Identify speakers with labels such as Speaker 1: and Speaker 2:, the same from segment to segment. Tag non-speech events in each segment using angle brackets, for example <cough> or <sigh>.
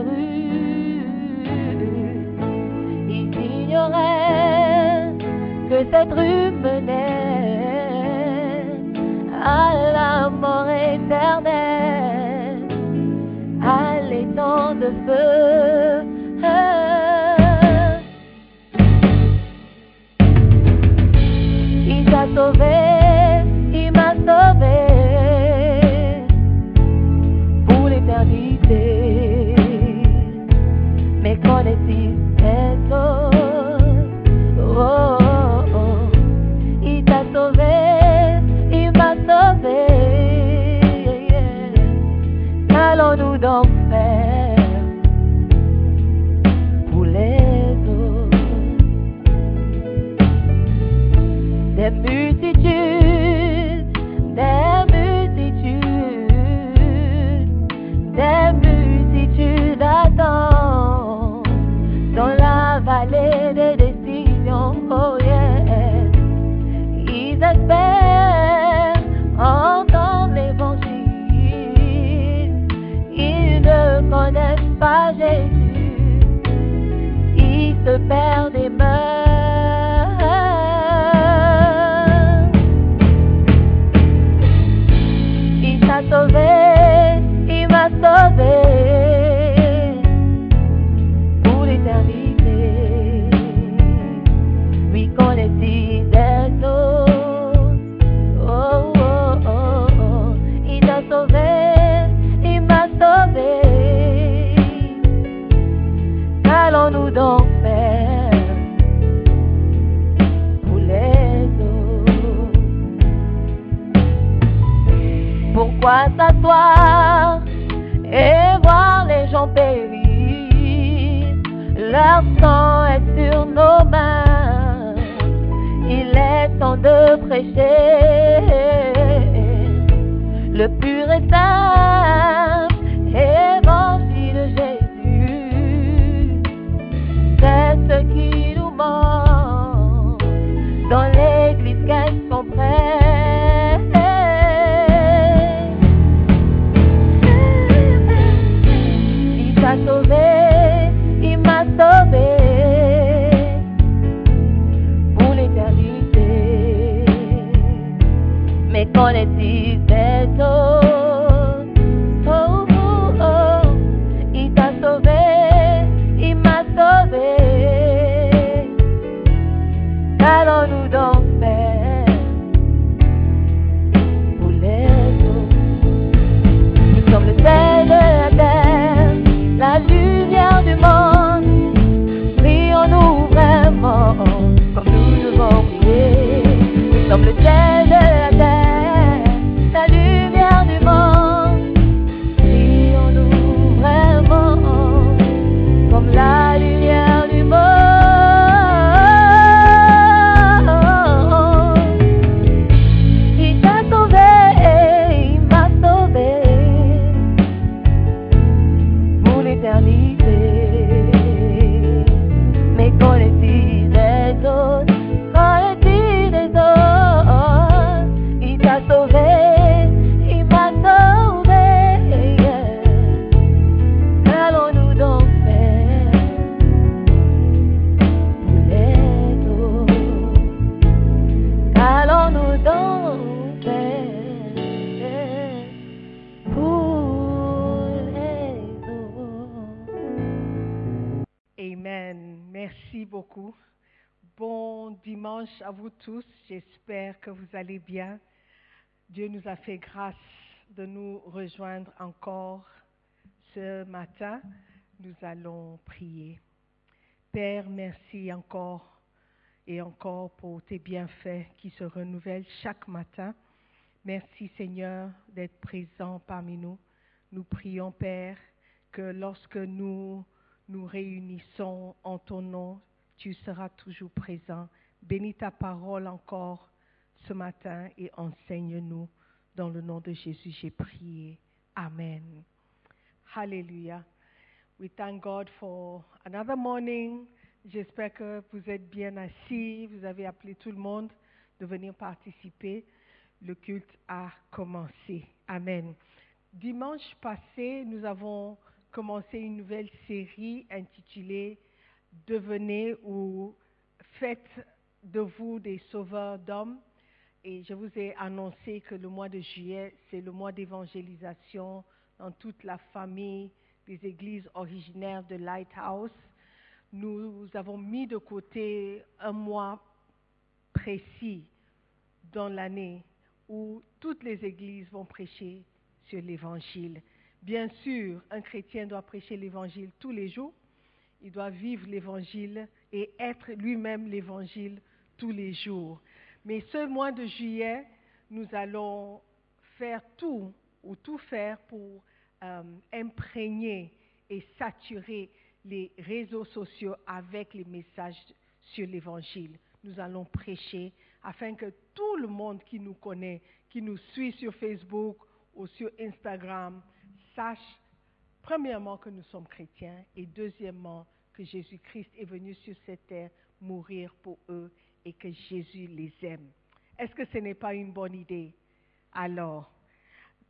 Speaker 1: Rues. Ils ignoraient que cette rue menait à la mort éternelle à l'étang de feu. Il t'a sauvé, your s'asseoir et voir les gens périr? Leur sang Il est temps de prêcher. Le pur
Speaker 2: bien. Dieu nous a fait grâce de nous rejoindre encore ce matin. Nous allons prier. Père, merci encore et encore pour tes bienfaits qui se renouvellent chaque matin. Merci Seigneur d'être présent parmi nous. Nous prions Père que lorsque nous nous réunissons en ton nom, tu seras toujours présent. Bénis ta parole encore ce matin et enseigne-nous. Dans le nom de Jésus, j'ai prié. Amen. Hallelujah. We thank God for another morning. J'espère que vous êtes bien assis. Vous avez appelé tout le monde de venir participer. Le culte a commencé. Amen. Dimanche passé, nous avons commencé une nouvelle série intitulée Devenez ou faites de vous des sauveurs d'hommes. Et je vous ai annoncé que le mois de juillet, c'est le mois d'évangélisation dans toute la famille des églises originaires de Lighthouse. Nous avons mis de côté un mois précis dans l'année où toutes les églises vont prêcher sur l'évangile. Bien sûr, un chrétien doit prêcher l'évangile tous les jours. Il doit vivre l'évangile et être lui-même l'évangile tous les jours. Mais ce mois de juillet, nous allons faire tout ou tout faire pour euh, imprégner et saturer les réseaux sociaux avec les messages sur l'évangile. Nous allons prêcher afin que tout le monde qui nous connaît, qui nous suit sur Facebook ou sur Instagram, sache premièrement que nous sommes chrétiens et deuxièmement que Jésus-Christ est venu sur cette terre mourir pour eux et que Jésus les aime. Est-ce que ce n'est pas une bonne idée? Alors,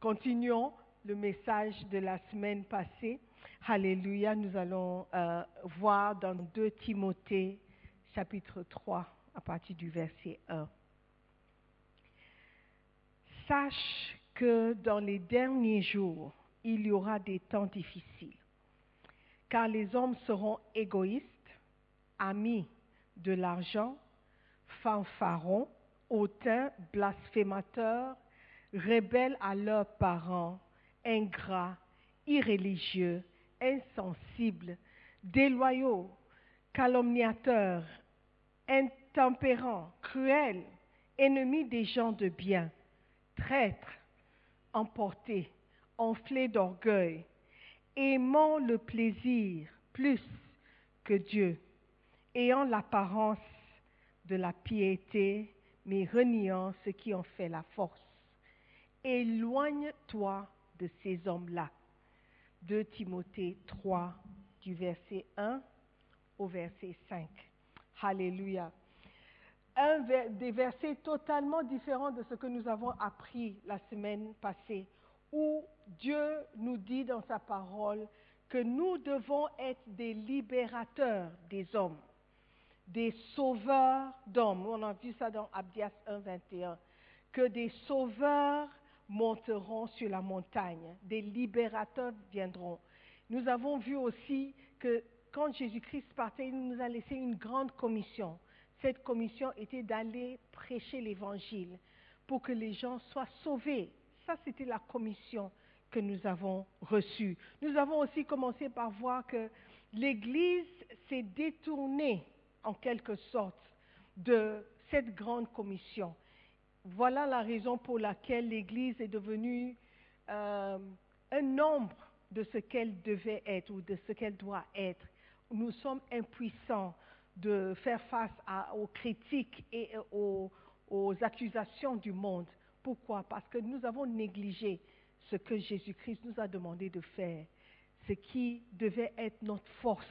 Speaker 2: continuons le message de la semaine passée. Alléluia, nous allons euh, voir dans 2 Timothée chapitre 3 à partir du verset 1. Sache que dans les derniers jours, il y aura des temps difficiles, car les hommes seront égoïstes, amis de l'argent, fanfarons, hautains, blasphémateurs, rebelles à leurs parents, ingrats, irréligieux, insensibles, déloyaux, calomniateurs, intempérants, cruels, ennemis des gens de bien, traîtres, emportés, enflés d'orgueil, aimant le plaisir plus que Dieu, ayant l'apparence de la piété, mais reniant ce qui en fait la force. Éloigne-toi de ces hommes-là. 2 Timothée 3, du verset 1 au verset 5. Alléluia. Un des versets totalement différents de ce que nous avons appris la semaine passée, où Dieu nous dit dans sa parole que nous devons être des libérateurs des hommes, des sauveurs d'hommes. On a vu ça dans Abdias 1, 21, que des sauveurs monteront sur la montagne, des libérateurs viendront. Nous avons vu aussi que quand Jésus-Christ partait, il nous a laissé une grande commission. Cette commission était d'aller prêcher l'évangile pour que les gens soient sauvés. Ça, c'était la commission que nous avons reçue. Nous avons aussi commencé par voir que l'Église s'est détournée, en quelque sorte, de cette grande commission. Voilà la raison pour laquelle l'Église est devenue euh, un nombre de ce qu'elle devait être ou de ce qu'elle doit être. Nous sommes impuissants de faire face aux critiques et aux accusations du monde. Pourquoi? Parce que nous avons négligé ce que Jésus-Christ nous a demandé de faire, ce qui devait être notre force.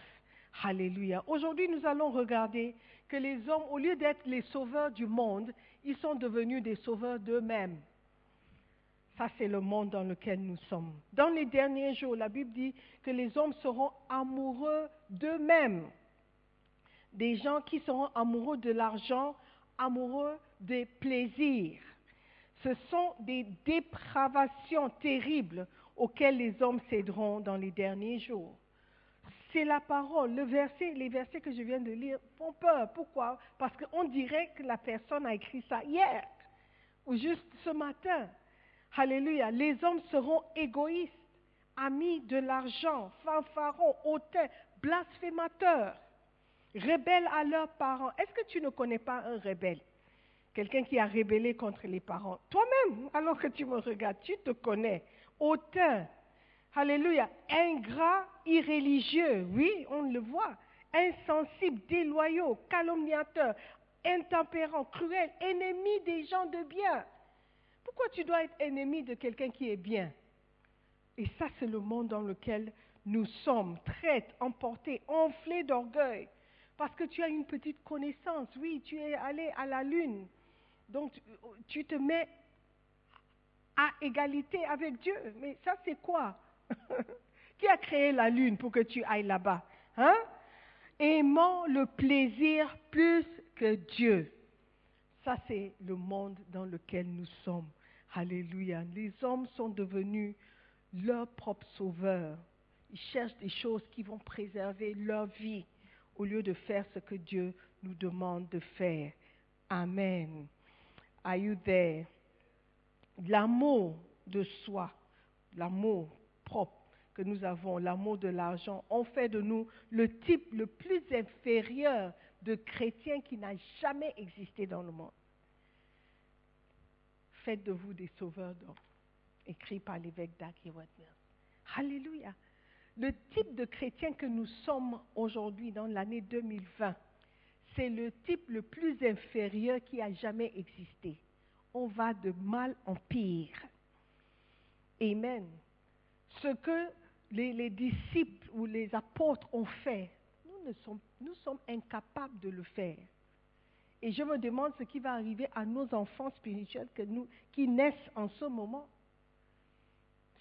Speaker 2: Alléluia. Aujourd'hui, nous allons regarder que les hommes, au lieu d'être les sauveurs du monde, ils sont devenus des sauveurs d'eux-mêmes. Ça, c'est le monde dans lequel nous sommes. Dans les derniers jours, la Bible dit que les hommes seront amoureux d'eux-mêmes. Des gens qui seront amoureux de l'argent, amoureux des plaisirs. Ce sont des dépravations terribles auxquelles les hommes céderont dans les derniers jours. C'est la parole. Le verset, les versets que je viens de lire font peur. Pourquoi? Parce qu'on dirait que la personne a écrit ça hier ou juste ce matin. Alléluia. Les hommes seront égoïstes, amis de l'argent, fanfarons, hautains, blasphémateurs, rebelles à leurs parents. Est-ce que tu ne connais pas un rebelle? Quelqu'un qui a rébellé contre les parents. Toi-même, alors que tu me regardes, tu te connais. Hautain, Alléluia. Ingrat, irréligieux, oui, on le voit. Insensible, déloyaux, calomniateur, intempérant, cruel, ennemi des gens de bien. Pourquoi tu dois être ennemi de quelqu'un qui est bien? Et ça, c'est le monde dans lequel nous sommes, traites, emportés, enflés d'orgueil. Parce que tu as une petite connaissance, oui, tu es allé à la lune. Donc, tu te mets à égalité avec Dieu. Mais ça, c'est quoi? <laughs> Qui a créé la lune pour que tu ailles là-bas hein? Aimant le plaisir plus que Dieu. Ça, c'est le monde dans lequel nous sommes. Alléluia. Les hommes sont devenus leurs propres sauveurs. Ils cherchent des choses qui vont préserver leur vie au lieu de faire ce que Dieu nous demande de faire. Amen. Are you there? L'amour de soi, l'amour que nous avons, l'amour de l'argent, ont fait de nous le type le plus inférieur de chrétien qui n'a jamais existé dans le monde. Faites de vous des sauveurs d'hommes, écrit par l'évêque Daki Alléluia. Le type de chrétien que nous sommes aujourd'hui dans l'année 2020, c'est le type le plus inférieur qui a jamais existé. On va de mal en pire. Amen. Ce que les, les disciples ou les apôtres ont fait, nous, sommes, incapables de le faire. Et je me demande ce qui va arriver à nos enfants spirituels qui naissent en ce moment.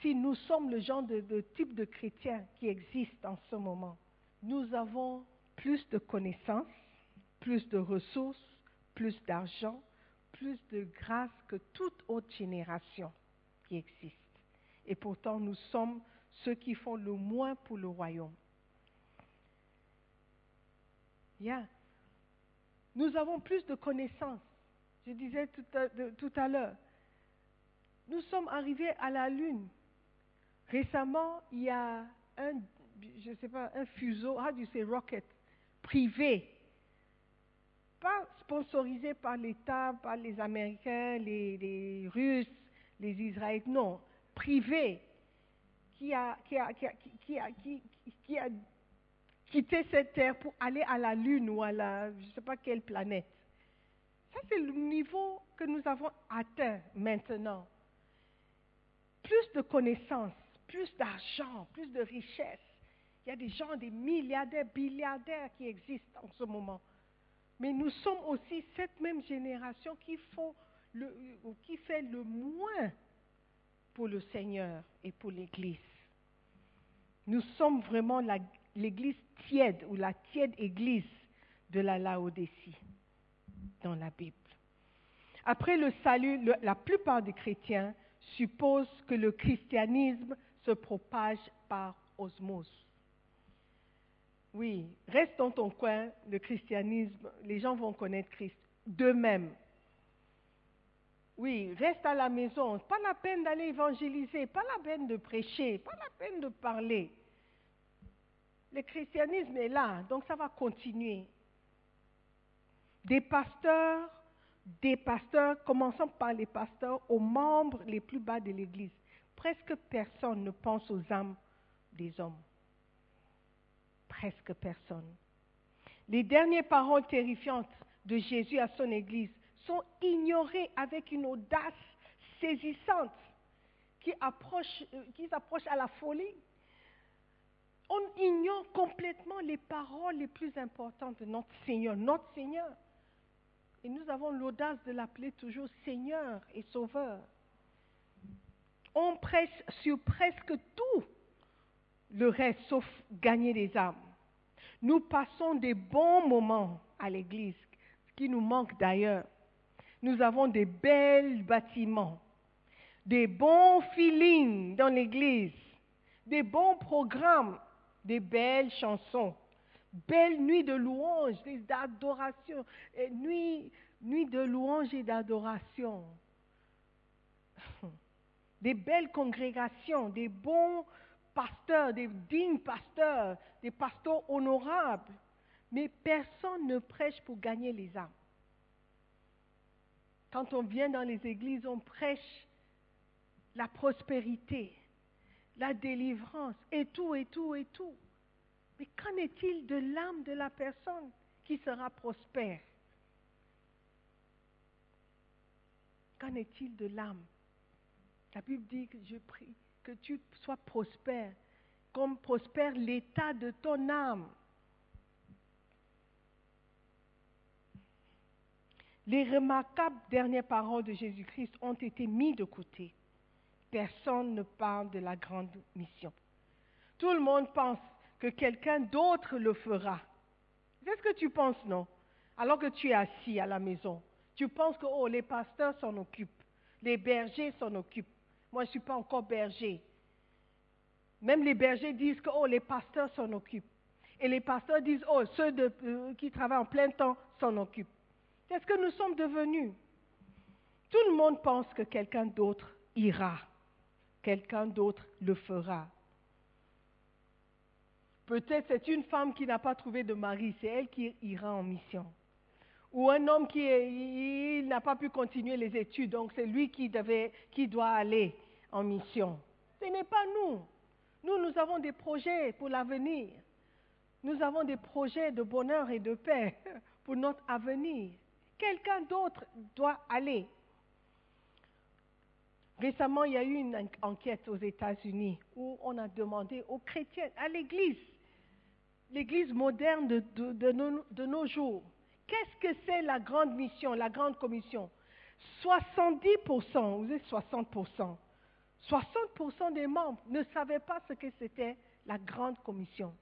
Speaker 2: Si nous sommes le genre de, de type de chrétiens qui existe en ce moment, nous avons plus de connaissances, plus de ressources, plus d'argent, plus de grâce que toute autre génération qui existe. Et pourtant, nous sommes ceux qui font le moins pour le royaume. Yeah. Nous avons plus de connaissances. Je disais tout à, l'heure, nous sommes arrivés à la Lune. Récemment, il y a un, je sais pas, un fuseau, do you say rocket, privé, pas sponsorisé par l'État, par les Américains, les, les Russes, les Israéliens, non, privé, qui a, qui cette terre pour aller à la Lune ou à la, je ne sais pas quelle planète. Ça, c'est le niveau que nous avons atteint maintenant. Plus de connaissances, plus d'argent, plus de richesses. Il y a des gens, des milliardaires, milliardaires qui existent en ce moment. Mais nous sommes aussi cette même génération qui, faut le- qui fait le moins pour le Seigneur et pour l'Église. Nous sommes vraiment l'Église tiède ou la tiède Église de la Laodicée dans la Bible. Après le salut, la plupart des chrétiens supposent que le christianisme se propage par osmose. Oui, reste dans ton coin, le christianisme, les gens vont connaître Christ d'eux-mêmes. Oui, reste à la maison, pas la peine d'aller évangéliser, pas la peine de prêcher, pas la peine de parler. Le christianisme est là, donc ça va continuer. Des pasteurs, des pasteurs, commençons par les pasteurs, aux membres les plus bas de l'Église. Presque personne ne pense aux âmes des hommes. Presque personne. Les dernières paroles terrifiantes de Jésus à son Église sont ignorées avec une audace saisissante qui approche, euh, qui s'approche à la folie. On ignore complètement les paroles les plus importantes de notre Seigneur, notre Seigneur. Et nous avons l'audace de l'appeler toujours Seigneur et Sauveur. On prêche sur presque tout le reste, sauf gagner des âmes. Nous passons des bons moments à l'église, ce qui nous manque d'ailleurs. Nous avons des belles bâtiments, des bons feelings dans l'église, des bons programmes. des belles chansons, belles nuits de louange, d'adoration, nuits de louange et d'adoration. <laughs> Des belles congrégations, des bons pasteurs, des dignes pasteurs, des pasteurs honorables. Mais personne ne prêche pour gagner les âmes. Quand on vient dans les églises, on prêche la prospérité, la délivrance, et tout, et tout, et tout. Mais qu'en est-il de l'âme de la personne qui sera prospère? Qu'en est-il de l'âme? La Bible dit que je prie que tu sois prospère, comme prospère l'état de ton âme. Les remarquables dernières paroles de Jésus-Christ ont été mis de côté. Personne ne parle de la grande mission. Tout le monde pense que quelqu'un d'autre le fera. C'est ce que tu penses, non? Alors que tu es assis à la maison, tu penses que oh, les pasteurs s'en occupent, les bergers s'en occupent. Moi, je ne suis pas encore berger. Même les bergers disent que oh, les pasteurs s'en occupent. Et les pasteurs disent oh, ceux euh, qui travaillent en plein temps s'en occupent. C'est ce que nous sommes devenus. Tout le monde pense que quelqu'un d'autre ira, quelqu'un d'autre le fera. Peut-être c'est une femme qui n'a pas trouvé de mari, c'est elle qui ira en mission. Ou un homme qui n'a pas pu continuer les études, donc c'est lui qui, doit aller en mission. Ce n'est pas nous. Nous, nous avons des projets pour l'avenir. Nous avons des projets de bonheur et de paix <laughs> pour notre avenir. Quelqu'un d'autre doit aller. Récemment, il y a eu une enquête aux États-Unis où on a demandé aux chrétiens, à l'Église, l'Église moderne de, nos, nos jours, qu'est-ce que c'est la grande mission, la grande commission? 70%, vous êtes 60%, 60% des membres ne savaient pas ce que c'était la grande commission,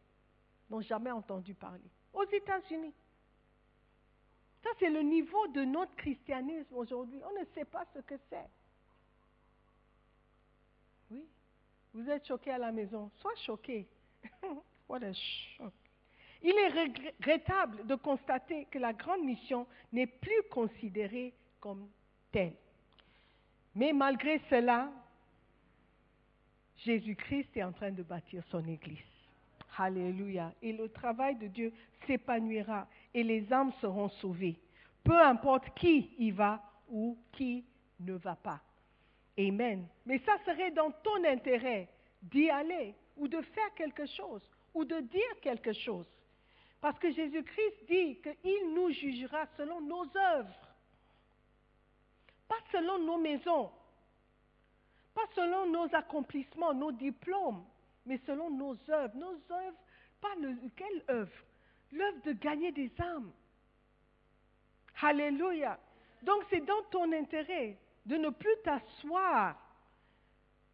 Speaker 2: n'ont jamais entendu parler. Aux États-Unis. Ça, c'est le niveau de notre christianisme aujourd'hui. On ne sait pas ce que c'est. Oui. Vous êtes choqué à la maison. Sois choqué. <laughs> What a shock. Il est regrettable de constater que la grande mission n'est plus considérée comme telle. Mais malgré cela, Jésus-Christ est en train de bâtir son Église. Alléluia. Et le travail de Dieu s'épanouira et les âmes seront sauvées. Peu importe qui y va ou qui ne va pas. Amen. Mais ça serait dans ton intérêt d'y aller ou de faire quelque chose ou de dire quelque chose. Parce que Jésus-Christ dit qu'il nous jugera selon nos œuvres, pas selon nos maisons, pas selon nos accomplissements, nos diplômes, mais selon nos œuvres. Nos œuvres, pas le, quelle œuvre? L'œuvre de gagner des âmes. Alléluia. Donc c'est dans ton intérêt de ne plus t'asseoir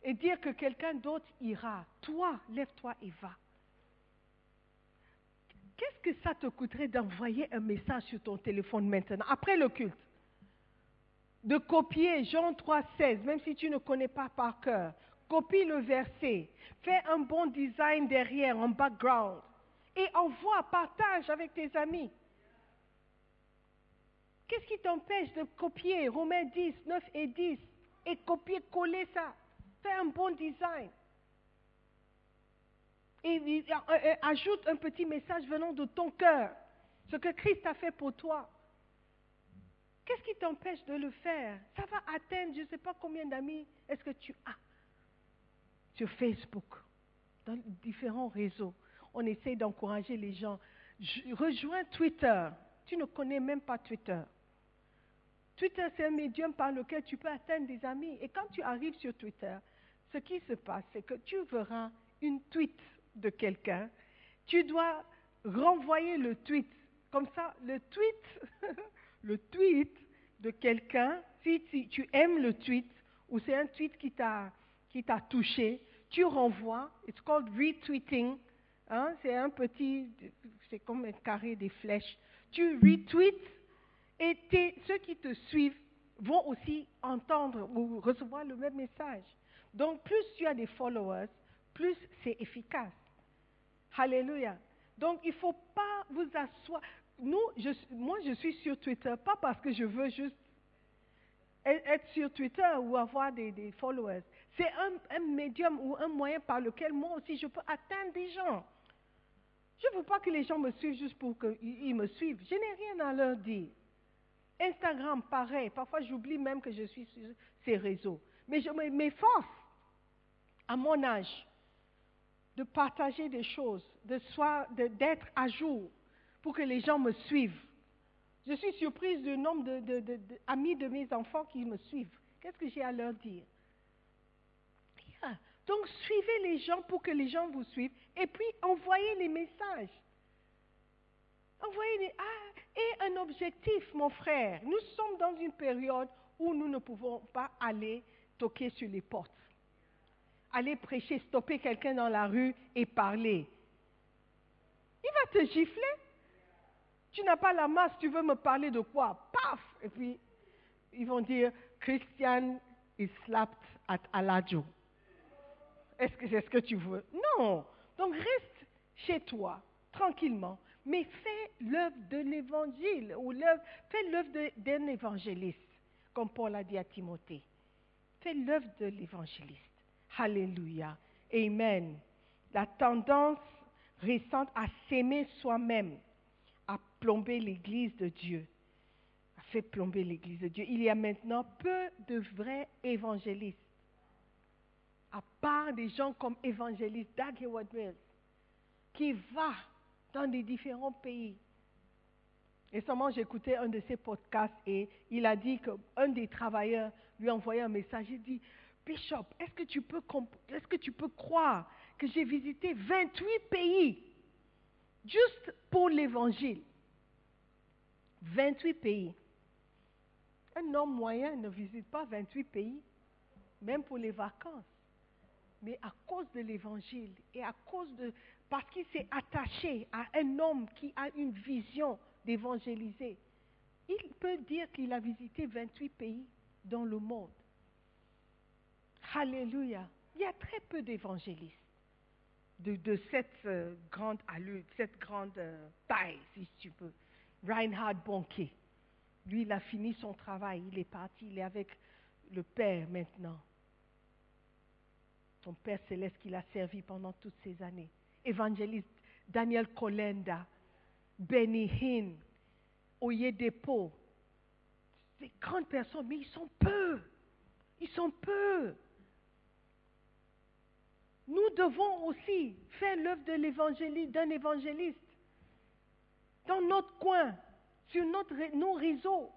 Speaker 2: et dire que quelqu'un d'autre ira. Toi, lève-toi et va. Qu'est-ce que ça te coûterait d'envoyer un message sur ton téléphone maintenant, après le culte? De copier Jean 3,16, même si tu ne connais pas par cœur. Copie le verset. Fais un bon design derrière, en background. Et envoie, partage avec tes amis. Qu'est-ce qui t'empêche de copier Romains 10, 9 et 10 et copier-coller ça? Fais un bon design. Et, euh, ajoute un petit message venant de ton cœur. Ce que Christ a fait pour toi. Qu'est-ce qui t'empêche de le faire? Ça va atteindre, je ne sais pas combien d'amis est-ce que tu as sur Facebook, dans différents réseaux. On essaie d'encourager les gens. rejoins Twitter. Tu ne connais même pas Twitter. Twitter, c'est un médium par lequel tu peux atteindre des amis. Et quand tu arrives sur Twitter, ce qui se passe, c'est que tu verras une tweet de quelqu'un. Tu dois renvoyer le tweet. Comme ça, le tweet, <laughs> le tweet de quelqu'un, si, tu aimes le tweet, ou c'est un tweet qui t'a, qui t'a touché, tu renvoies. It's called retweeting. Hein, c'est un petit, c'est comme un carré des flèches. Tu retweets et ceux qui te suivent vont aussi entendre ou recevoir le même message. Donc, plus tu as des followers, plus c'est efficace. Alléluia. Donc, il ne faut pas vous asseoir. Nous, moi, je suis sur Twitter, pas parce que je veux juste être sur Twitter ou avoir des, followers. C'est un, médium ou un moyen par lequel moi aussi je peux atteindre des gens. Je ne veux pas que les gens me suivent juste pour qu'ils me suivent. Je n'ai rien à leur dire. Instagram, pareil. Parfois, j'oublie même que je suis sur ces réseaux. Mais je m'efforce, à mon âge, de partager des choses, d'être à jour pour que les gens me suivent. Je suis surprise du nombre d'amis de, de, mes enfants qui me suivent. Qu'est-ce que j'ai à leur dire? Donc, suivez les gens pour que les gens vous suivent et puis envoyez les messages. Envoyez les... Ah, et un objectif, mon frère. Nous sommes dans une période où nous ne pouvons pas aller toquer sur les portes. Aller prêcher, stopper quelqu'un dans la rue et parler. Il va te gifler. Tu n'as pas la masse, tu veux me parler de quoi? Paf Et puis, ils vont dire, Christian is slapped at Alajo. Est-ce que c'est ce que tu veux? Non. Donc reste chez toi, tranquillement, mais fais l'œuvre de l'évangile, ou fais l'œuvre d'un évangéliste, comme Paul a dit à Timothée. Fais l'œuvre de l'évangéliste. Alléluia. Amen. La tendance récente à s'aimer soi-même a plombé l'Église de Dieu. A fait plomber l'Église de Dieu. Il y a maintenant peu de vrais évangélistes. À part des gens comme évangéliste Doug Heward qui va dans des différents pays. Récemment, j'écoutais un de ses podcasts et il a dit qu'un des travailleurs lui a envoyé un message. Il dit, Bishop, est-ce que, tu peux est-ce que tu peux croire que j'ai visité 28 pays juste pour l'évangile? 28 pays. Un homme moyen ne visite pas 28 pays, même pour les vacances. Mais à cause de l'évangile et à cause de parce qu'il s'est attaché à un homme qui a une vision d'évangéliser. Il peut dire qu'il a visité 28 pays dans le monde. Alléluia. Il y a très peu d'évangélistes de, cette euh, grande allure, cette grande taille, si tu peux. Reinhard Bonke, lui, il a fini son travail, il est parti, il est avec le Père maintenant. Son Père céleste qu'il a servi pendant toutes ces années évangéliste Daniel Kolenda, Benny Hinn, Oyedepo. Des grandes personnes, mais ils sont peu. Ils sont peu. Nous devons aussi faire l'œuvre de l'évangéliste, d'un évangéliste dans notre coin, sur notre, nos réseaux,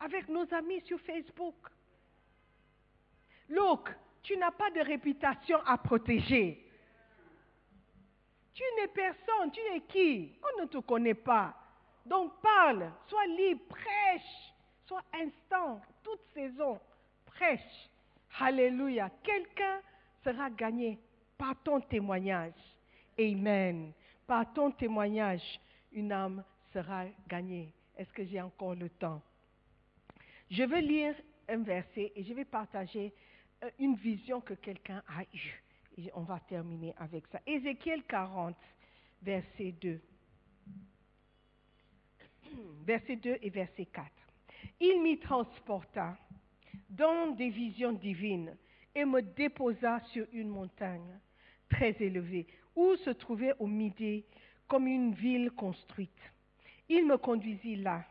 Speaker 2: avec nos amis sur Facebook. Look, tu n'as pas de réputation à protéger. Tu n'es personne, tu es qui? On ne te connaît pas. Donc parle, sois libre, prêche, sois instant, toute saison, prêche. Alléluia. Quelqu'un sera gagné par ton témoignage. Amen. Par ton témoignage, une âme sera gagnée. Est-ce que j'ai encore le temps? Je vais lire un verset et je vais partager une vision que quelqu'un a eue on va terminer avec ça. Ézéchiel 40, verset 2. <clears throat> Verset 2 et verset 4. Il m'y transporta dans des visions divines et me déposa sur une montagne très élevée où se trouvait au midi comme une ville construite. Il me conduisit là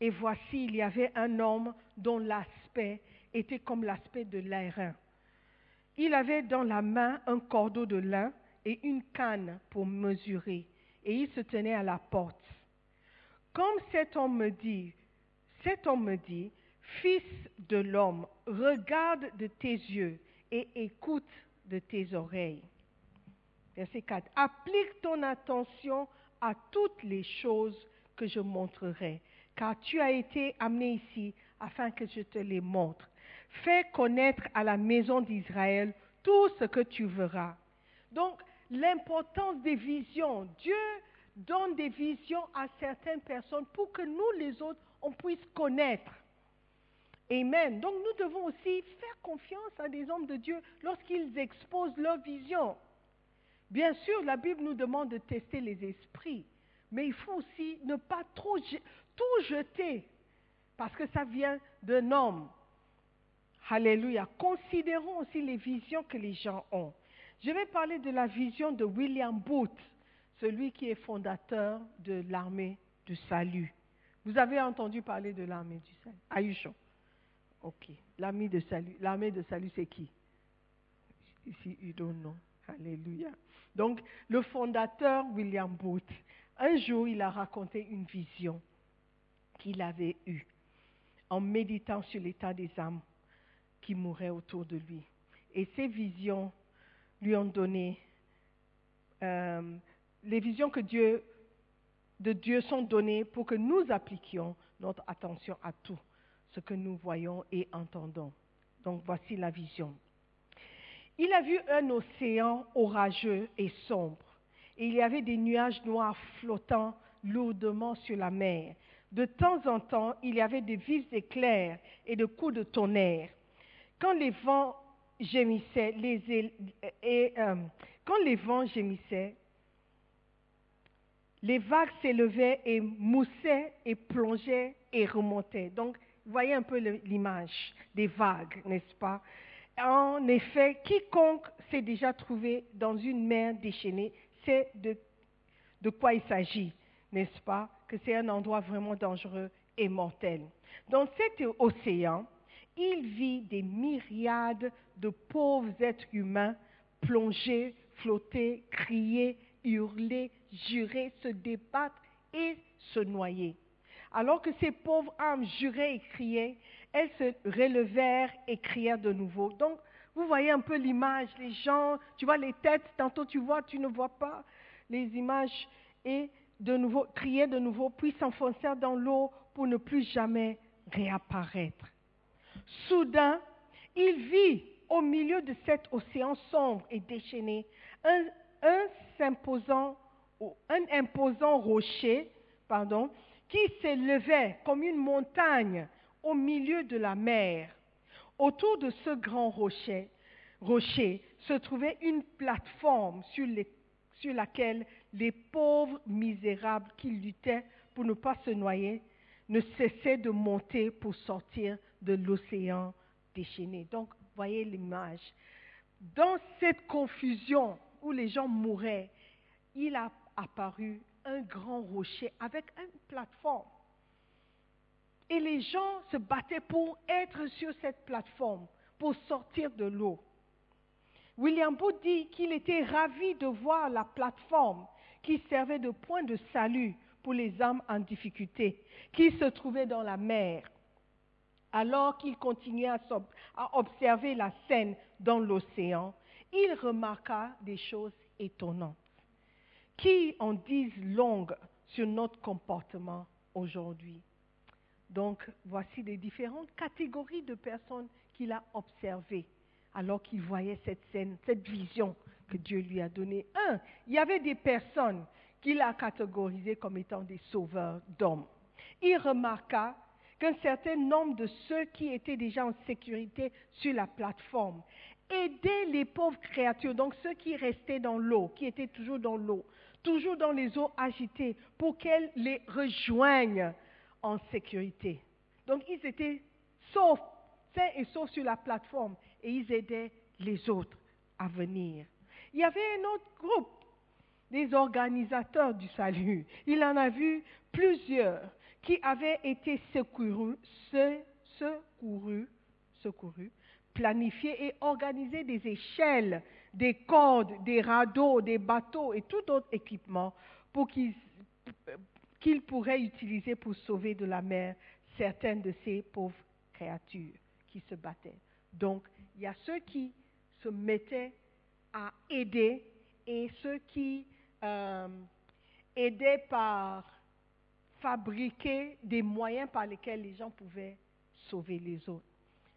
Speaker 2: et voici il y avait un homme dont l'aspect était comme l'aspect de l'airain il avait dans la main un cordeau de lin et une canne pour mesurer, et il se tenait à la porte. Comme cet homme me dit, cet homme me dit, Fils de l'homme, regarde de tes yeux et écoute de tes oreilles. Verset 4. Applique ton attention à toutes les choses que je montrerai, car tu as été amené ici afin que je te les montre. Fais connaître à la maison d'Israël tout ce que tu verras. Donc, l'importance des visions. Dieu donne des visions à certaines personnes pour que nous, les autres, on puisse connaître. Amen. Donc, nous devons aussi faire confiance à des hommes de Dieu lorsqu'ils exposent leur vision. Bien sûr, la Bible nous demande de tester les esprits, mais il faut aussi ne pas tout jeter, parce que ça vient d'un homme. Alléluia. Considérons aussi les visions que les gens ont. Je vais parler de la vision de William Booth, celui qui est fondateur de l'armée du salut. Vous avez entendu parler de l'armée du salut sure? Ok. L'armée de salut, l'armée de salut, c'est qui? Ici, you don't. Alléluia. Donc, le fondateur William Booth, un jour, il a raconté une vision qu'il avait eue en méditant sur l'état des âmes qui mouraient autour de lui. Et ces visions lui ont donné, euh, les visions que Dieu, de Dieu sont données pour que nous appliquions notre attention à tout ce que nous voyons et entendons. Donc voici la vision. Il a vu un océan orageux et sombre, et il y avait des nuages noirs flottant lourdement sur la mer. De temps en temps, il y avait des vifs éclairs et de coups de tonnerre. Quand les vents gémissaient, les él- et, euh, quand les vents gémissaient, les vagues s'élevaient et moussaient et plongeaient et remontaient. Donc, vous voyez un peu l'image des vagues, n'est-ce pas? En effet, quiconque s'est déjà trouvé dans une mer déchaînée sait de, de quoi il s'agit, n'est-ce pas? Que c'est un endroit vraiment dangereux et mortel. Dans cet océan, il vit des myriades de pauvres êtres humains plonger, flotter, crier, hurler, jurer, se débattre et se noyer. Alors que ces pauvres âmes juraient et criaient, elles se relevèrent et crièrent de nouveau. Donc, vous voyez un peu l'image, les gens, tu vois les têtes, tantôt tu vois, tu ne vois pas les images, et de nouveau, criaient de nouveau, puis s'enfoncèrent dans l'eau pour ne plus jamais réapparaître. Soudain, il vit au milieu de cet océan sombre et déchaîné un, imposant rocher qui s'élevait comme une montagne au milieu de la mer. Autour de ce grand rocher, se trouvait une plateforme sur, sur laquelle les pauvres misérables qui luttaient pour ne pas se noyer ne cessaient de monter pour sortir de l'océan déchaîné. Donc, voyez l'image. Dans cette confusion où les gens mouraient, il a apparu un grand rocher avec une plateforme. Et les gens se battaient pour être sur cette plateforme, pour sortir de l'eau. William Booth dit qu'il était ravi de voir la plateforme qui servait de point de salut pour les âmes en difficulté, qui se trouvaient dans la mer. Alors qu'il continuait à, observer la scène dans l'océan, il remarqua des choses étonnantes qui en disent longue sur notre comportement aujourd'hui? Donc, voici les différentes catégories de personnes qu'il a observées alors qu'il voyait cette scène, cette vision que Dieu lui a donnée. Un, il y avait des personnes qu'il a catégorisées comme étant des sauveurs d'hommes. Il remarqua qu'un certain nombre de ceux qui étaient déjà en sécurité sur la plateforme aidaient les pauvres créatures, donc ceux qui restaient dans l'eau, qui étaient toujours dans l'eau, toujours dans les eaux agitées, pour qu'elles les rejoignent en sécurité. Donc ils étaient saufs, sains et saufs sur la plateforme, et ils aidaient les autres à venir. Il y avait un autre groupe, des organisateurs du salut. Il en a vu plusieurs qui avaient été secourus, se- secourus, secourus, planifiés et organisés des échelles, des cordes, des radeaux, des bateaux et tout autre équipement pour qu'ils qu'ils pourraient utiliser pour sauver de la mer certaines de ces pauvres créatures qui se battaient. Donc, il y a ceux qui se mettaient à aider et ceux qui euh, aidaient par fabriquer des moyens par lesquels les gens pouvaient sauver les autres.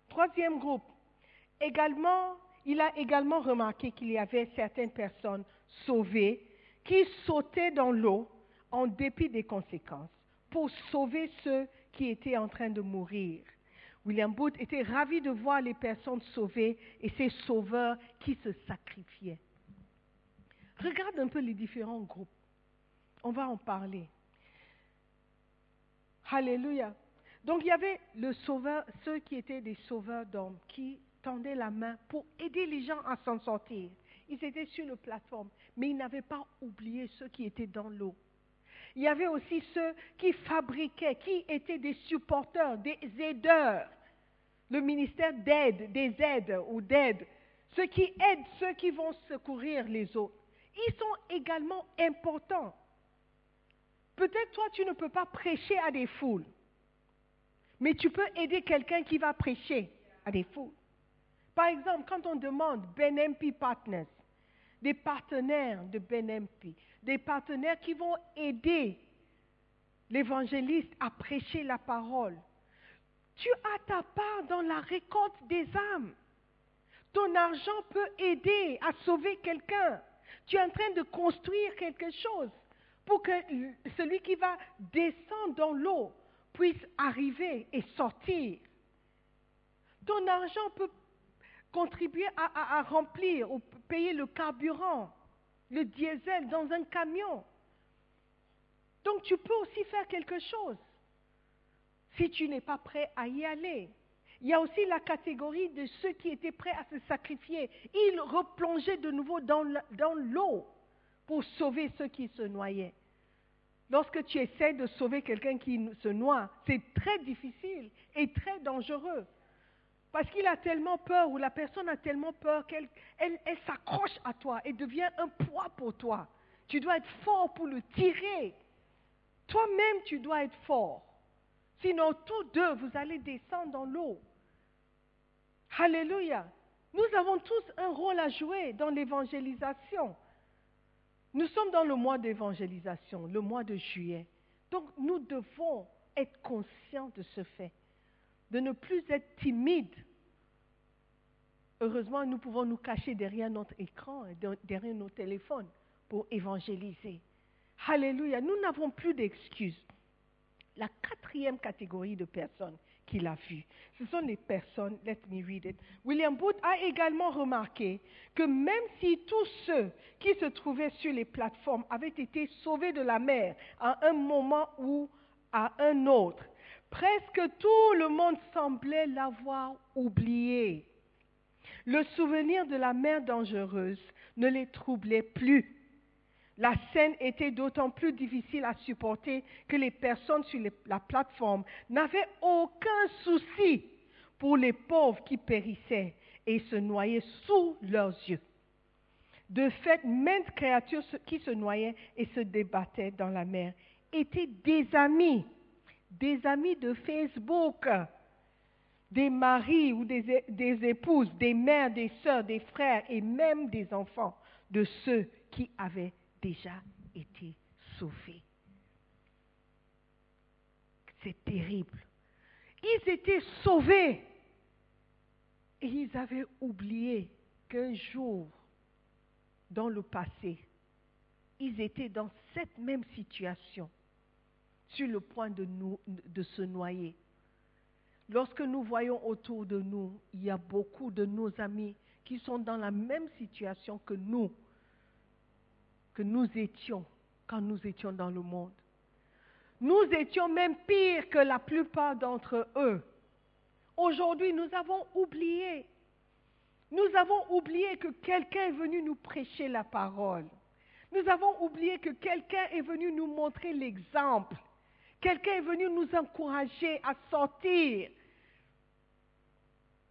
Speaker 2: Troisième groupe, également, il a également remarqué qu'il y avait certaines personnes sauvées qui sautaient dans l'eau en dépit des conséquences pour sauver ceux qui étaient en train de mourir. William Booth était ravi de voir les personnes sauvées et ces sauveurs qui se sacrifiaient. Regarde un peu les différents groupes. On va en parler. Alléluia. Donc il y avait le sauveur, ceux qui étaient des sauveurs d'hommes, qui tendaient la main pour aider les gens à s'en sortir. Ils étaient sur la plateforme, mais ils n'avaient pas oublié ceux qui étaient dans l'eau. Il y avait aussi ceux qui fabriquaient, qui étaient des supporters, des aideurs. Le ministère d'aide, des aides ou d'aide. Ceux qui aident ceux qui vont secourir les autres. Ils sont également importants. Peut-être toi, tu ne peux pas prêcher à des foules, mais tu peux aider quelqu'un qui va prêcher à des foules. Par exemple, quand on demande BNMP Partners, des partenaires de BNMP, des partenaires qui vont aider l'évangéliste à prêcher la parole, tu as ta part dans la récolte des âmes. Ton argent peut aider à sauver quelqu'un. Tu es en train de construire quelque chose pour que celui qui va descendre dans l'eau puisse arriver et sortir. Ton argent peut contribuer à, remplir ou payer le carburant, le diesel dans un camion. Donc tu peux aussi faire quelque chose si tu n'es pas prêt à y aller. Il y a aussi la catégorie de ceux qui étaient prêts à se sacrifier. Ils replongeaient de nouveau dans l'eau pour sauver ceux qui se noyaient. Lorsque tu essaies de sauver quelqu'un qui se noie, c'est très difficile et très dangereux. Parce qu'il a tellement peur ou la personne a tellement peur qu'elle elle, s'accroche à toi et devient un poids pour toi. Tu dois être fort pour le tirer. Toi-même, tu dois être fort. Sinon, tous deux, vous allez descendre dans l'eau. Alléluia. Nous avons tous un rôle à jouer dans l'évangélisation. Nous sommes dans le mois d'évangélisation, le mois de juillet. Donc nous devons être conscients de ce fait, de ne plus être timides. Heureusement, nous pouvons nous cacher derrière notre écran derrière nos téléphones pour évangéliser. Alléluia, nous n'avons plus d'excuses. La quatrième catégorie de personnes qu'il a vu. Ce sont les personnes, let me read it. William Booth a également remarqué que même si tous ceux qui se trouvaient sur les plateformes avaient été sauvés de la mer à un moment ou à un autre, presque tout le monde semblait l'avoir oublié. Le souvenir de la mer dangereuse ne les troublait plus. La scène était d'autant plus difficile à supporter que les personnes sur la plateforme n'avaient aucun souci pour les pauvres qui périssaient et se noyaient sous leurs yeux. De fait, maintes créatures qui se noyaient et se débattaient dans la mer étaient des amis, des amis de Facebook, des maris ou des, des épouses, des mères, des sœurs, des frères et même des enfants de ceux qui avaient déjà été sauvés. C'est terrible. Ils étaient sauvés et ils avaient oublié qu'un jour, dans le passé, ils étaient dans cette même situation, sur le point de, de se noyer. Lorsque nous voyons autour de nous, il y a beaucoup de nos amis qui sont dans la même situation que nous, que nous étions quand nous étions dans le monde. Nous étions même pires que la plupart d'entre eux. Aujourd'hui, nous avons oublié. Nous avons oublié que quelqu'un est venu nous prêcher la parole. Nous avons oublié que quelqu'un est venu nous montrer l'exemple. Quelqu'un est venu nous encourager à sortir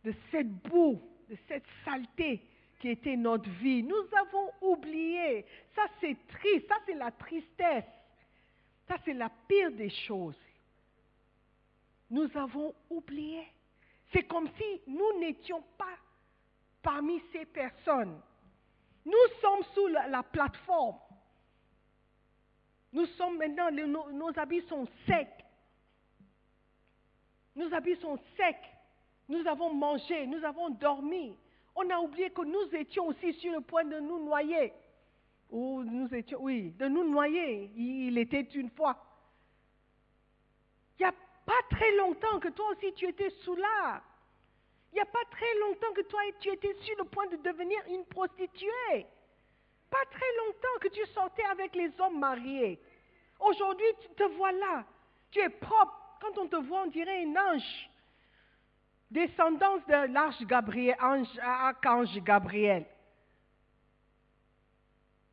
Speaker 2: de cette boue, de cette saleté qui était notre vie. Nous avons oublié. Ça, c'est triste. Ça, c'est la tristesse. Ça, c'est la pire des choses. Nous avons oublié. C'est comme si nous n'étions pas parmi ces personnes. Nous sommes sous la, plateforme. Nous sommes maintenant, nos, nos habits sont secs. Nos habits sont secs. Nous avons mangé, nous avons dormi. On a oublié que nous étions aussi sur le point de nous noyer. Oui, de nous noyer. Il était une fois. Il n'y a pas très longtemps que toi aussi tu étais sous l'art. Il n'y a pas très longtemps que toi tu étais sur le point de devenir une prostituée. pas très longtemps que tu sortais avec les hommes mariés. Aujourd'hui, tu te vois là. Tu es propre. Quand on te voit, on dirait un ange. Descendance de l'arche Gabriel, ange, archange Gabriel.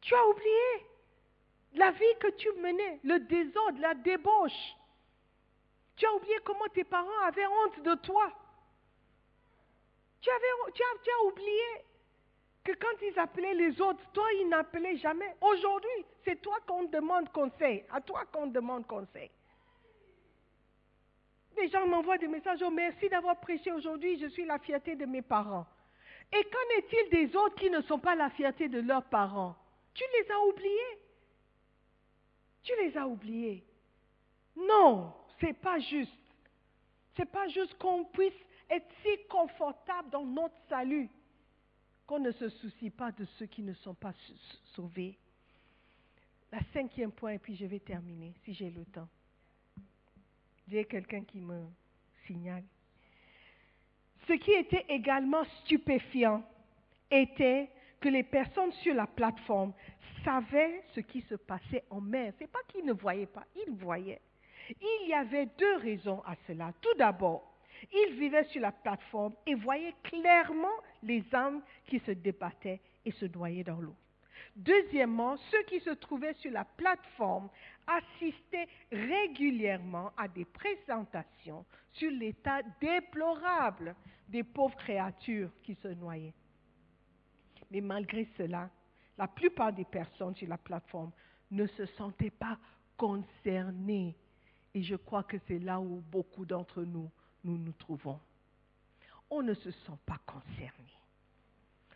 Speaker 2: Tu as oublié la vie que tu menais, le désordre, la débauche. Tu as oublié comment tes parents avaient honte de toi. Tu, as, tu as oublié que quand ils appelaient les autres, toi, ils n'appelaient jamais. Aujourd'hui, c'est toi qu'on demande conseil, à toi qu'on demande conseil. Les gens m'envoient des messages, oh merci d'avoir prêché aujourd'hui, je suis la fierté de mes parents. Et qu'en est-il des autres qui ne sont pas la fierté de leurs parents? Tu les as oubliés. Tu les as oubliés. Non, c'est pas juste. C'est pas juste qu'on puisse être si confortable dans notre salut qu'on ne se soucie pas de ceux qui ne sont pas sauvés. La cinquième point, et puis je vais terminer si j'ai le temps. J'ai quelqu'un qui me signale. Ce qui était également stupéfiant était que les personnes sur la plateforme savaient ce qui se passait en mer. Ce n'est pas qu'ils ne voyaient pas, ils voyaient. Il y avait deux raisons à cela. Tout d'abord, ils vivaient sur la plateforme et voyaient clairement les âmes qui se débattaient et se noyaient dans l'eau. Deuxièmement, ceux qui se trouvaient sur la plateforme assistaient régulièrement à des présentations sur l'état déplorable des pauvres créatures qui se noyaient. Mais malgré cela, la plupart des personnes sur la plateforme ne se sentaient pas concernées. Et je crois que c'est là où beaucoup d'entre nous nous nous trouvons. On ne se sent pas concerné.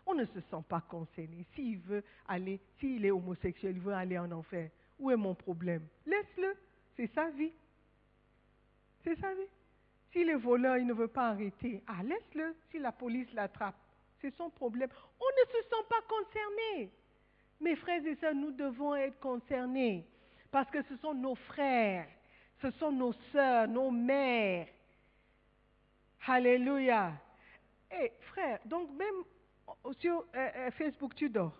Speaker 2: On ne se sent pas concerné. S'il veut aller, s'il est homosexuel, il veut aller en enfer, où est mon problème? Laisse-le. C'est sa vie. C'est sa vie. S'il est voleur, il ne veut pas arrêter. Ah, laisse-le. Si la police l'attrape, c'est son problème. On ne se sent pas concerné. Mes frères et sœurs, nous devons être concernés parce que ce sont nos frères, ce sont nos sœurs, nos mères. Alléluia. Hé, frère, donc même sur euh, euh, Facebook, tu dors.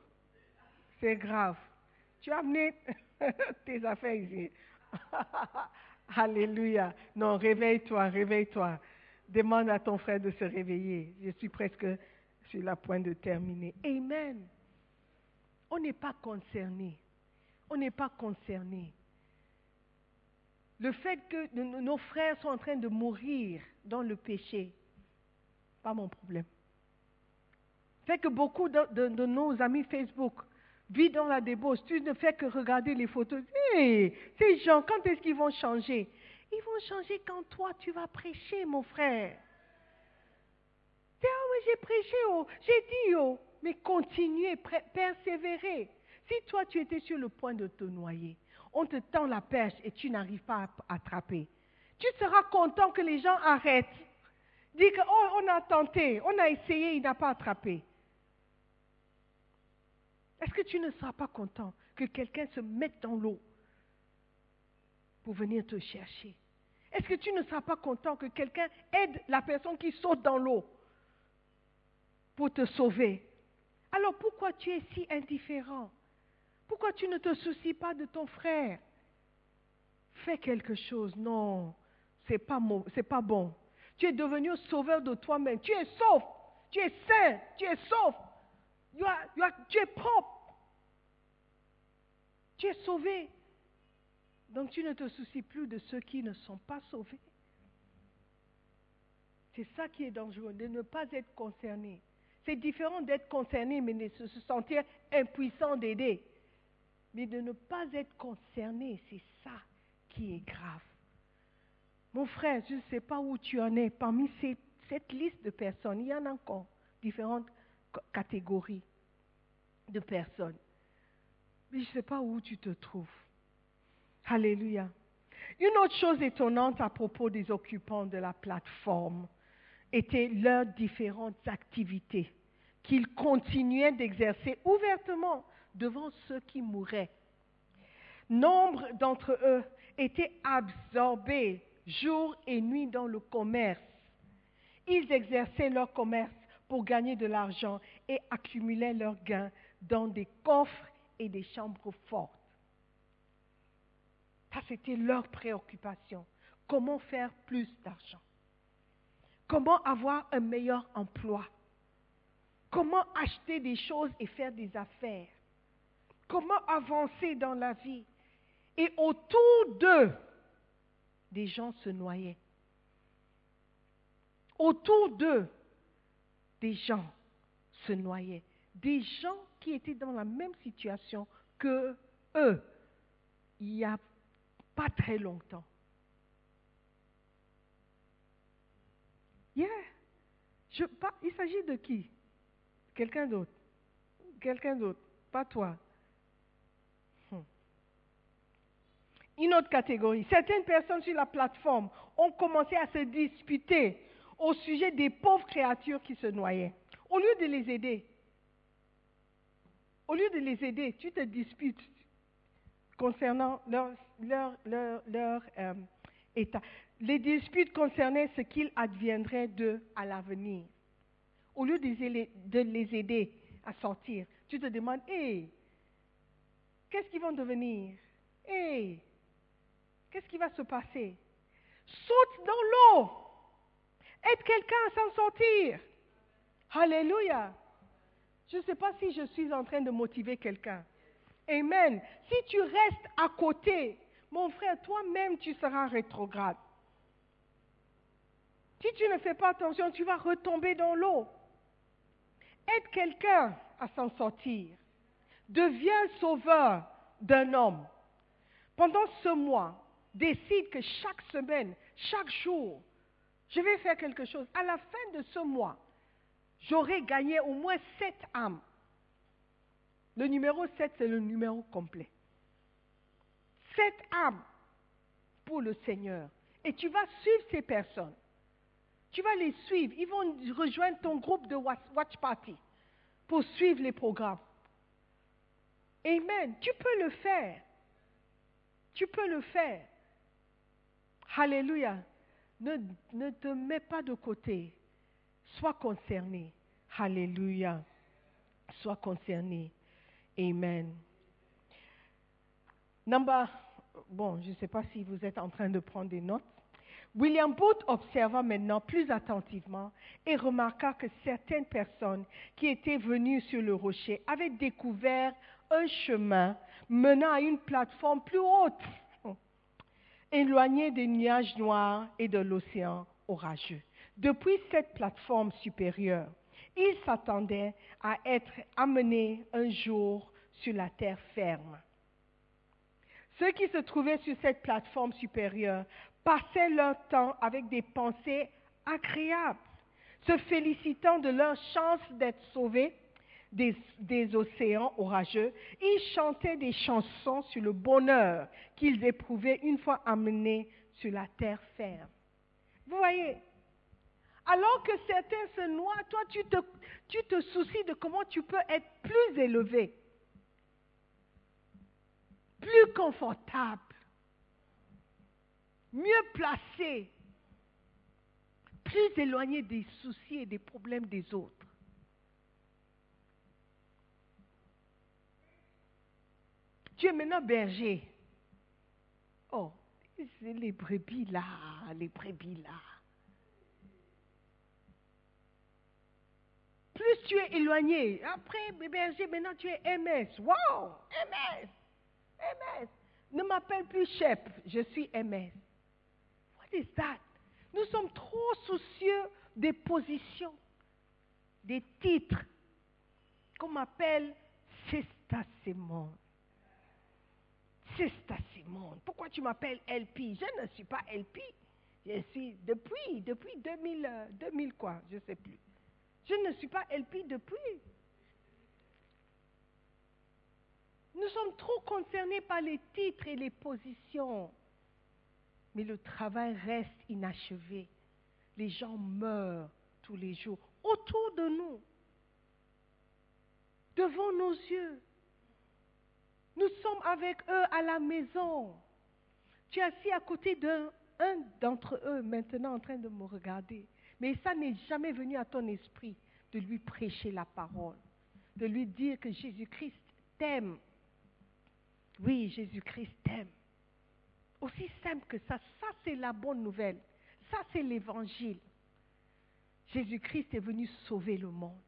Speaker 2: C'est grave. Tu as amené <laughs> tes affaires ici. <laughs> Alléluia. Non, réveille-toi, réveille-toi. Demande à ton frère de se réveiller. Je suis presque sur la pointe de terminer. Amen. On n'est pas concerné. On n'est pas concerné. Le fait que nos frères sont en train de mourir dans le péché, pas mon problème. Fait que beaucoup de, nos amis Facebook vivent dans la débauche, tu ne fais que regarder les photos. Ces gens, quand est-ce qu'ils vont changer? Ils vont changer quand toi, tu vas prêcher, mon frère. Ah oui, j'ai prêché, oh, j'ai dit, oh, mais continuez, persévérer. Si toi, tu étais sur le point de te noyer, on te tend la perche et tu n'arrives pas à attraper, tu seras content que les gens arrêtent. Dis que, oh, on a tenté, on a essayé, il n'a pas attrapé. Est-ce que tu ne seras pas content que quelqu'un se mette dans l'eau pour venir te chercher? Est-ce que tu ne seras pas content que quelqu'un aide la personne qui saute dans l'eau pour te sauver? Alors pourquoi tu es si indifférent? Pourquoi tu ne te soucies pas de ton frère? Fais quelque chose. Non, c'est pas, pas bon. Tu es devenu sauveur de toi-même. Tu es sauf. Tu es saint. Tu es sauf. Tu es propre. Tu es sauvé. Donc tu ne te soucies plus de ceux qui ne sont pas sauvés. C'est ça qui est dangereux, de ne pas être concerné. C'est différent d'être concerné, mais de se sentir impuissant d'aider. Mais de ne pas être concerné, c'est ça qui est grave. Mon frère, je ne sais pas où tu en es. Parmi cette liste de personnes, il y en a encore différentes catégories de personnes. Mais je ne sais pas où tu te trouves. Alléluia. Une autre chose étonnante à propos des occupants de la plateforme, étaient leurs différentes activités qu'ils continuaient d'exercer ouvertement devant ceux qui mouraient. Nombre d'entre eux étaient absorbés jour et nuit dans le commerce. Ils exerçaient leur commerce pour gagner de l'argent et accumulaient leurs gains dans des coffres et des chambres fortes. Ça, c'était leur préoccupation. Comment faire plus d'argent? Comment avoir un meilleur emploi? Comment acheter des choses et faire des affaires? Comment avancer dans la vie? Et autour d'eux, des gens se noyaient. Autour d'eux, des gens se noyaient. Des gens qui étaient dans la même situation que eux il n'y a pas très longtemps. Yeah. Il s'agit de qui? Quelqu'un d'autre. Quelqu'un d'autre. Pas toi. Hmm. Une autre catégorie. Certaines personnes sur la plateforme ont commencé à se disputer au sujet des pauvres créatures qui se noyaient. Au lieu de les aider, au lieu de les aider, tu te disputes concernant leur, leur, leur, euh, état. Les disputes concernaient ce qu'il adviendrait d'eux à l'avenir. Au lieu de les, de les aider à sortir, tu te demandes, hé, qu'est-ce qu'ils vont devenir? Hé, qu'est-ce qui va se passer? Saute dans l'eau. Aide quelqu'un à s'en sortir. Alléluia. Je ne sais pas si je suis en train de motiver quelqu'un. Amen. Si tu restes à côté, mon frère, toi-même, tu seras rétrograde. Si tu ne fais pas attention, tu vas retomber dans l'eau. Aide quelqu'un à s'en sortir. Deviens sauveur d'un homme. Pendant ce mois, décide que chaque semaine, chaque jour, je vais faire quelque chose. À la fin de ce mois, j'aurai gagné au moins sept âmes. Le numéro 7, c'est le numéro complet. Sept âmes pour le Seigneur. Et tu vas suivre ces personnes. Tu vas les suivre. Ils vont rejoindre ton groupe de Watch Party pour suivre les programmes. Amen. Tu peux le faire. Tu peux le faire. Alléluia. Ne, te mets pas de côté. Sois concerné. Alléluia. Sois concerné. Amen. Number, bon, je ne sais pas si vous êtes en train de prendre des notes. William Booth observa maintenant plus attentivement et remarqua que certaines personnes qui étaient venues sur le rocher avaient découvert un chemin menant à une plateforme plus haute, éloignée des nuages noirs et de l'océan orageux. Depuis cette plateforme supérieure, ils s'attendaient à être amenés un jour sur la terre ferme. Ceux qui se trouvaient sur cette plateforme supérieure passaient leur temps avec des pensées agréables, se félicitant de leur chance d'être sauvés des, océans orageux. Ils chantaient des chansons sur le bonheur qu'ils éprouvaient une fois amenés sur la terre ferme. Vous voyez, alors que certains se noient, toi tu te soucies de comment tu peux être plus élevé, plus confortable, mieux placé, plus éloigné des soucis et des problèmes des autres. Tu es maintenant berger. Oh, c'est les brebis là, les brebis là. Plus tu es éloigné, après berger, maintenant tu es MS. Wow, MS, MS. Ne m'appelle plus chef, je suis MS. What is that? Nous sommes trop soucieux des positions, des titres qu'on m'appelle Sesta Simone. Sesta Simone. Pourquoi tu m'appelles LP Je ne suis pas LP. Je suis depuis, depuis 2000, 2000 quoi, je ne sais plus. Je ne suis pas LP depuis. Nous sommes trop concernés par les titres et les positions. Mais le travail reste inachevé. Les gens meurent tous les jours autour de nous, devant nos yeux. Nous sommes avec eux à la maison. Tu es assis à côté d'un d'entre eux maintenant en train de me regarder. Mais ça n'est jamais venu à ton esprit de lui prêcher la parole, de lui dire que Jésus-Christ t'aime Oui, Jésus-Christ t'aime. Aussi simple que ça, ça c'est la bonne nouvelle. Ça c'est l'évangile. Jésus-Christ est venu sauver le monde.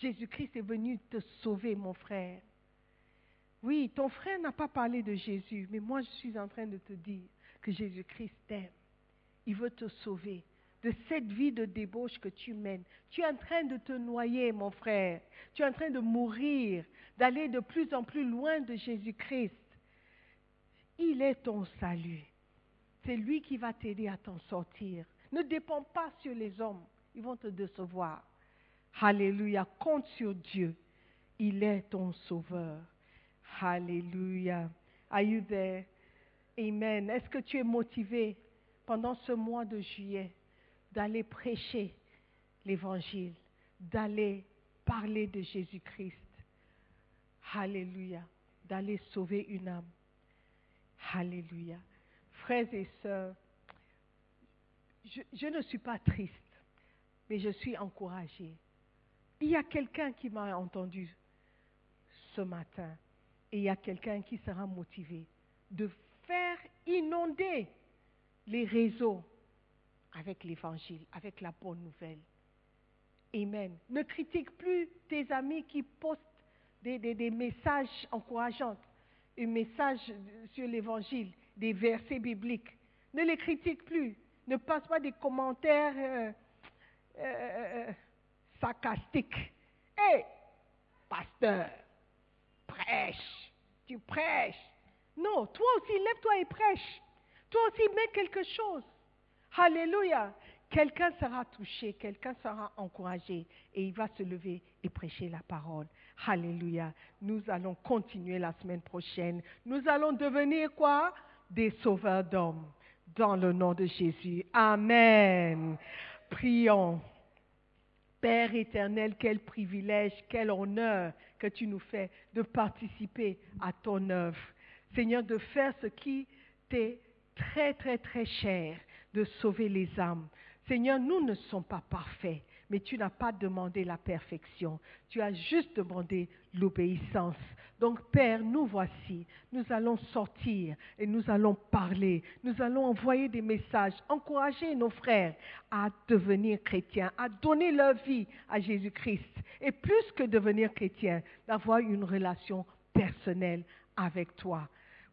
Speaker 2: Jésus-Christ est venu te sauver, mon frère. Oui, ton frère n'a pas parlé de Jésus, mais moi je suis en train de te dire que Jésus-Christ t'aime. Il veut te sauver de cette vie de débauche que tu mènes. Tu es en train de te noyer, mon frère. Tu es en train de mourir, d'aller de plus en plus loin de Jésus-Christ. Il est ton salut. C'est lui qui va t'aider à t'en sortir. Ne dépends pas sur les hommes. Ils vont te décevoir. Alléluia. Compte sur Dieu. Il est ton sauveur. Alléluia. Are you there? Amen. Est-ce que tu es motivé pendant ce mois de juillet d'aller prêcher l'évangile, d'aller parler de Jésus-Christ? Alléluia. D'aller sauver une âme. Alléluia. Frères et sœurs, je, je ne suis pas triste, mais je suis encouragée. Il y a quelqu'un qui m'a entendu ce matin et il y a quelqu'un qui sera motivé de faire inonder les réseaux avec l'évangile, avec la bonne nouvelle. Amen. Ne critique plus tes amis qui postent des, messages encourageants, des messages sur l'évangile, des versets bibliques. Ne les critique plus. Ne passe pas des commentaires euh, euh, euh, sarcastiques. Hé, pasteur, prêche, tu prêches. Non, toi aussi, lève-toi et prêche. Toi aussi, mets quelque chose. Alléluia. Quelqu'un sera touché, quelqu'un sera encouragé et il va se lever et prêcher la parole. Alléluia. Nous allons continuer la semaine prochaine. Nous allons devenir quoi? Des sauveurs d'hommes. Dans le nom de Jésus. Amen. Prions. Père éternel, quel privilège, quel honneur que tu nous fais de participer à ton œuvre. Seigneur, de faire ce qui t'est très, très, très cher, de sauver les âmes. Seigneur, nous ne sommes pas parfaits, mais tu n'as pas demandé la perfection. Tu as juste demandé l'obéissance. Donc, Père, nous voici. Nous allons sortir et nous allons parler. Nous allons envoyer des messages, encourager nos frères à devenir chrétiens, à donner leur vie à Jésus-Christ. Et plus que devenir chrétien, d'avoir une relation personnelle avec toi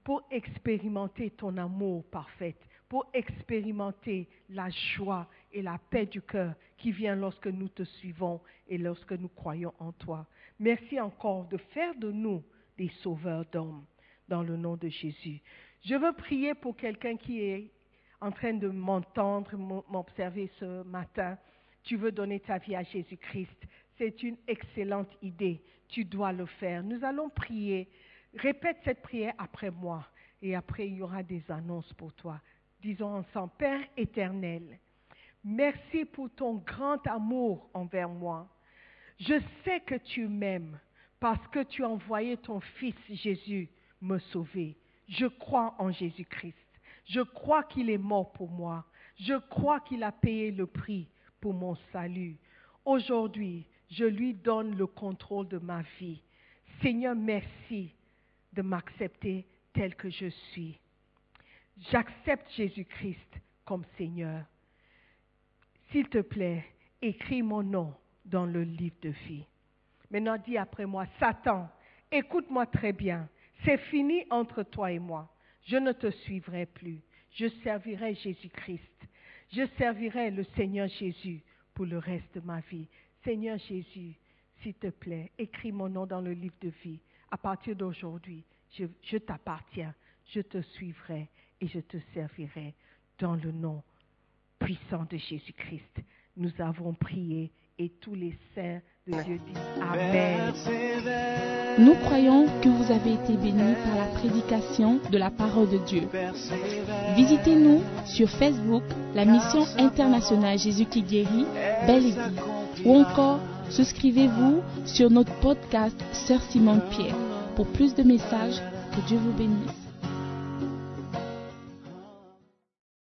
Speaker 2: pour expérimenter ton amour parfait, pour expérimenter la joie et la paix du cœur qui vient lorsque nous te suivons et lorsque nous croyons en toi. Merci encore de faire de nous des sauveurs d'hommes dans le nom de Jésus. Je veux prier pour quelqu'un qui est en train de m'entendre, m'observer ce matin. Tu veux donner ta vie à Jésus-Christ. C'est une excellente idée. Tu dois le faire. Nous allons prier. Répète cette prière après moi. Et après, il y aura des annonces pour toi. Disons ensemble, Père éternel, merci pour ton grand amour envers moi. Je sais que tu m'aimes parce que tu as envoyé ton Fils Jésus me sauver. Je crois en Jésus-Christ. Je crois qu'il est mort pour moi. Je crois qu'il a payé le prix pour mon salut. Aujourd'hui, je lui donne le contrôle de ma vie. Seigneur, merci de m'accepter tel que je suis. J'accepte Jésus-Christ comme Seigneur. S'il te plaît, écris mon nom dans le livre de vie. Maintenant, dis après moi, Satan, écoute-moi très bien. C'est fini entre toi et moi. Je ne te suivrai plus. Je servirai Jésus-Christ. Je servirai le Seigneur Jésus pour le reste de ma vie. Seigneur Jésus, s'il te plaît, écris mon nom dans le livre de vie. À partir d'aujourd'hui, je, je t'appartiens. Je te suivrai et je te servirai dans le nom puissant de Jésus-Christ. Nous avons prié et tous les saints de Dieu disent Amen.
Speaker 3: Nous croyons que vous avez été bénis par la prédication de la parole de Dieu. Visitez-nous sur Facebook, la mission internationale Jésus qui guérit, Belle Église. Ou encore, souscrivez-vous sur notre podcast Sœur Simone Pierre. Pour plus de messages, que Dieu vous bénisse.